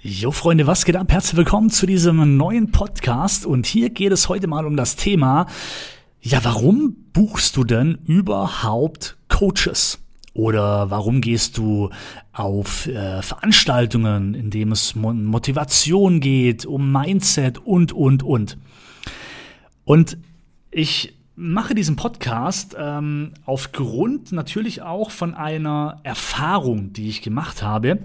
Jo Freunde, was geht ab? Herzlich willkommen zu diesem neuen Podcast und hier geht es heute mal um das Thema, ja, warum buchst du denn überhaupt Coaches? Oder warum gehst du auf äh, Veranstaltungen, in denen es um Motivation geht, um Mindset und, und, und. Und ich mache diesen Podcast ähm, aufgrund natürlich auch von einer Erfahrung, die ich gemacht habe,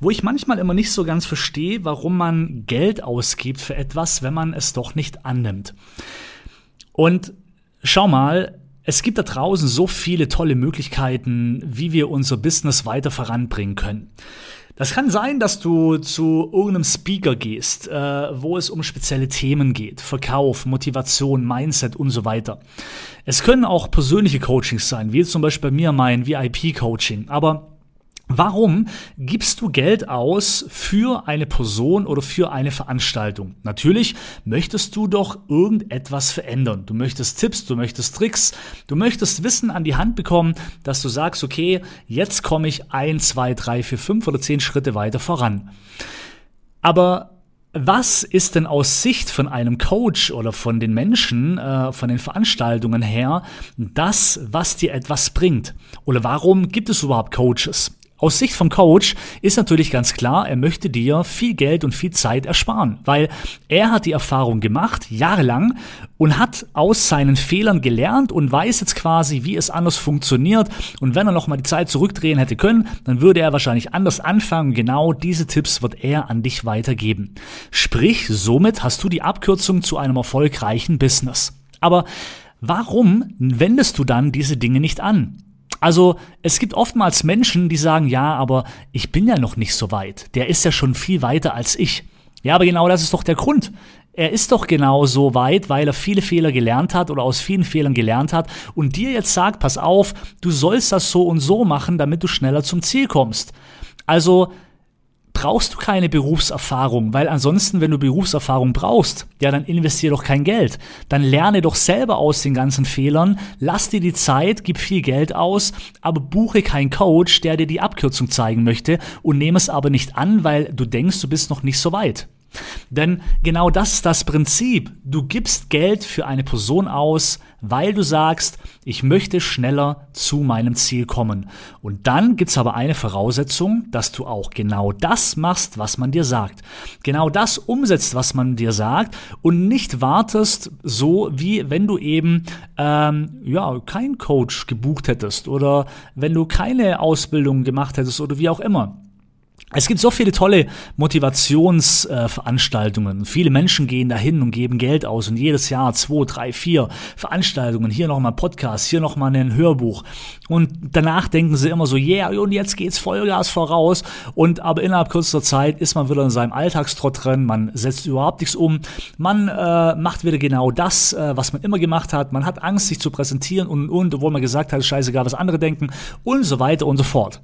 wo ich manchmal immer nicht so ganz verstehe, warum man Geld ausgibt für etwas, wenn man es doch nicht annimmt. Und schau mal, es gibt da draußen so viele tolle Möglichkeiten, wie wir unser Business weiter voranbringen können. Das kann sein, dass du zu irgendeinem Speaker gehst, äh, wo es um spezielle Themen geht. Verkauf, Motivation, Mindset und so weiter. Es können auch persönliche Coachings sein, wie zum Beispiel bei mir mein VIP-Coaching. Aber Warum gibst du Geld aus für eine Person oder für eine Veranstaltung? Natürlich möchtest du doch irgendetwas verändern. Du möchtest Tipps, du möchtest Tricks, du möchtest Wissen an die Hand bekommen, dass du sagst, okay, jetzt komme ich ein, zwei, drei, vier, fünf oder zehn Schritte weiter voran. Aber was ist denn aus Sicht von einem Coach oder von den Menschen, äh, von den Veranstaltungen her, das, was dir etwas bringt? Oder warum gibt es überhaupt Coaches? Aus Sicht vom Coach ist natürlich ganz klar, er möchte dir viel Geld und viel Zeit ersparen, weil er hat die Erfahrung gemacht, jahrelang, und hat aus seinen Fehlern gelernt und weiß jetzt quasi, wie es anders funktioniert. Und wenn er nochmal die Zeit zurückdrehen hätte können, dann würde er wahrscheinlich anders anfangen. Genau diese Tipps wird er an dich weitergeben. Sprich, somit hast du die Abkürzung zu einem erfolgreichen Business. Aber warum wendest du dann diese Dinge nicht an? Also es gibt oftmals Menschen, die sagen, ja, aber ich bin ja noch nicht so weit. Der ist ja schon viel weiter als ich. Ja, aber genau das ist doch der Grund. Er ist doch genau so weit, weil er viele Fehler gelernt hat oder aus vielen Fehlern gelernt hat und dir jetzt sagt, pass auf, du sollst das so und so machen, damit du schneller zum Ziel kommst. Also brauchst du keine Berufserfahrung, weil ansonsten, wenn du Berufserfahrung brauchst, ja, dann investier doch kein Geld. Dann lerne doch selber aus den ganzen Fehlern, lass dir die Zeit, gib viel Geld aus, aber buche keinen Coach, der dir die Abkürzung zeigen möchte und nehme es aber nicht an, weil du denkst, du bist noch nicht so weit. Denn genau das ist das Prinzip. Du gibst Geld für eine Person aus, weil du sagst, ich möchte schneller zu meinem Ziel kommen. Und dann gibt's aber eine Voraussetzung, dass du auch genau das machst, was man dir sagt. Genau das umsetzt, was man dir sagt und nicht wartest, so wie wenn du eben ähm, ja kein Coach gebucht hättest oder wenn du keine Ausbildung gemacht hättest oder wie auch immer. Es gibt so viele tolle Motivationsveranstaltungen. Äh, viele Menschen gehen dahin und geben Geld aus und jedes Jahr zwei, drei, vier Veranstaltungen. Hier nochmal Podcast, hier nochmal ein Hörbuch. Und danach denken sie immer so, yeah, und jetzt geht's Vollgas voraus. Und aber innerhalb kürzester Zeit ist man wieder in seinem Alltagstrott drin. Man setzt überhaupt nichts um. Man äh, macht wieder genau das, äh, was man immer gemacht hat. Man hat Angst, sich zu präsentieren und, und, obwohl man gesagt hat, scheißegal, was andere denken und so weiter und so fort.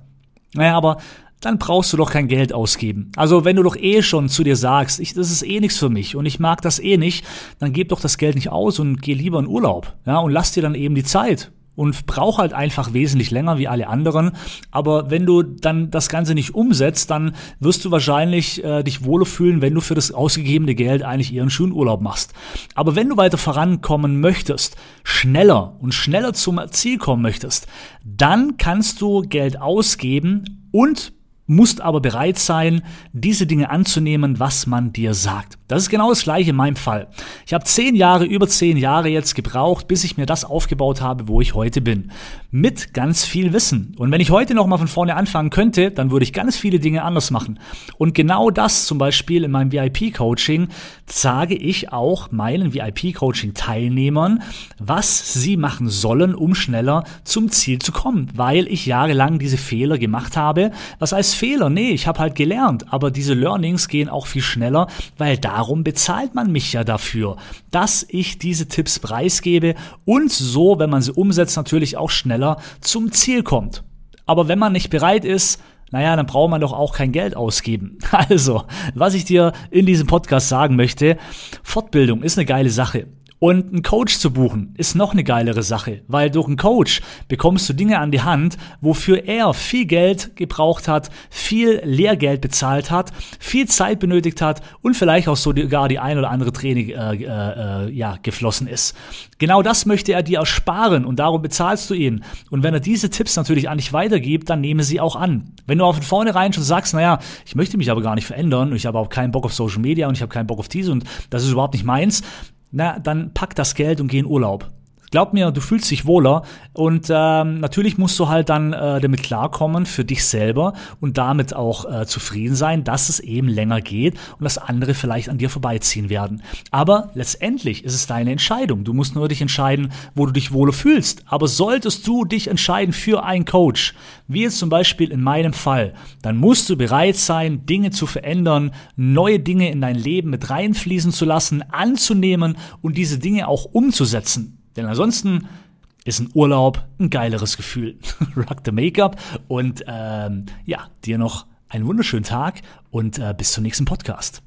Naja, aber dann brauchst du doch kein Geld ausgeben. Also wenn du doch eh schon zu dir sagst, ich, das ist eh nichts für mich und ich mag das eh nicht, dann gib doch das Geld nicht aus und geh lieber in Urlaub. Ja, und lass dir dann eben die Zeit und brauch halt einfach wesentlich länger wie alle anderen. Aber wenn du dann das Ganze nicht umsetzt, dann wirst du wahrscheinlich äh, dich wohler fühlen, wenn du für das ausgegebene Geld eigentlich ihren schönen Urlaub machst. Aber wenn du weiter vorankommen möchtest, schneller und schneller zum Ziel kommen möchtest, dann kannst du Geld ausgeben und musst aber bereit sein, diese Dinge anzunehmen, was man dir sagt. Das ist genau das gleiche in meinem Fall. Ich habe zehn Jahre, über zehn Jahre jetzt gebraucht, bis ich mir das aufgebaut habe, wo ich heute bin. Mit ganz viel Wissen. Und wenn ich heute nochmal von vorne anfangen könnte, dann würde ich ganz viele Dinge anders machen. Und genau das zum Beispiel in meinem VIP-Coaching sage ich auch meinen VIP-Coaching-Teilnehmern, was sie machen sollen, um schneller zum Ziel zu kommen. Weil ich jahrelang diese Fehler gemacht habe, was als Fehler. Nee, ich habe halt gelernt. Aber diese Learnings gehen auch viel schneller, weil darum bezahlt man mich ja dafür, dass ich diese Tipps preisgebe und so, wenn man sie umsetzt, natürlich auch schneller zum Ziel kommt. Aber wenn man nicht bereit ist, naja, dann braucht man doch auch kein Geld ausgeben. Also, was ich dir in diesem Podcast sagen möchte, Fortbildung ist eine geile Sache. Und einen Coach zu buchen ist noch eine geilere Sache, weil durch einen Coach bekommst du Dinge an die Hand, wofür er viel Geld gebraucht hat, viel Lehrgeld bezahlt hat, viel Zeit benötigt hat und vielleicht auch sogar die ein oder andere Training äh, äh, äh, ja, geflossen ist. Genau das möchte er dir ersparen und darum bezahlst du ihn. Und wenn er diese Tipps natürlich an dich weitergibt, dann nehme sie auch an. Wenn du auch von vornherein schon sagst, naja, ich möchte mich aber gar nicht verändern, ich habe auch keinen Bock auf Social Media und ich habe keinen Bock auf dies und das ist überhaupt nicht meins, na, dann pack das Geld und geh in Urlaub. Glaub mir, du fühlst dich wohler und ähm, natürlich musst du halt dann äh, damit klarkommen für dich selber und damit auch äh, zufrieden sein, dass es eben länger geht und dass andere vielleicht an dir vorbeiziehen werden. Aber letztendlich ist es deine Entscheidung. Du musst nur dich entscheiden, wo du dich wohler fühlst. Aber solltest du dich entscheiden für einen Coach, wie jetzt zum Beispiel in meinem Fall, dann musst du bereit sein, Dinge zu verändern, neue Dinge in dein Leben mit reinfließen zu lassen, anzunehmen und diese Dinge auch umzusetzen. Denn ansonsten ist ein Urlaub ein geileres Gefühl. Rock the Make-up und ähm, ja, dir noch einen wunderschönen Tag und äh, bis zum nächsten Podcast.